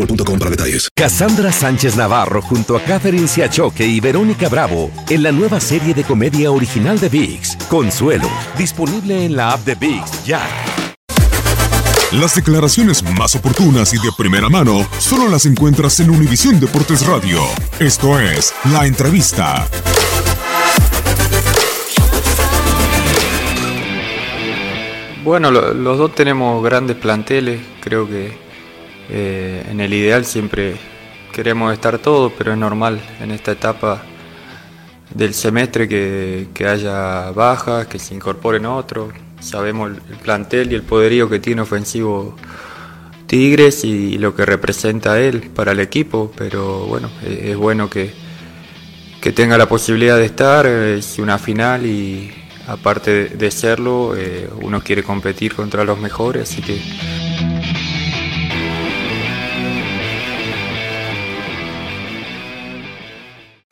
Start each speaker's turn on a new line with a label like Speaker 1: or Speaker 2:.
Speaker 1: boostmobile.com para detalles.
Speaker 2: Cassandra Sánchez Navarro junto a Catherine Siachoque y Verónica Bravo en la nueva serie de comedia original de VIX, Consuelo, disponible en la app de VIX ya.
Speaker 3: Las declaraciones más oportunas y de primera mano solo las encuentras en Univisión Deportes Radio. Esto es La Entrevista.
Speaker 4: Bueno, lo- los dos tenemos grandes planteles, creo que eh, en el ideal siempre queremos estar todos, pero es normal en esta etapa del semestre que, haya bajas, que se incorporen otros. Sabemos el, el plantel y el poderío que tiene ofensivo Tigres y lo que representa él para el equipo, pero bueno, eh, es bueno que, que tenga la posibilidad de estar, eh, es una final y aparte de, de serlo, eh, uno quiere competir contra los mejores, así que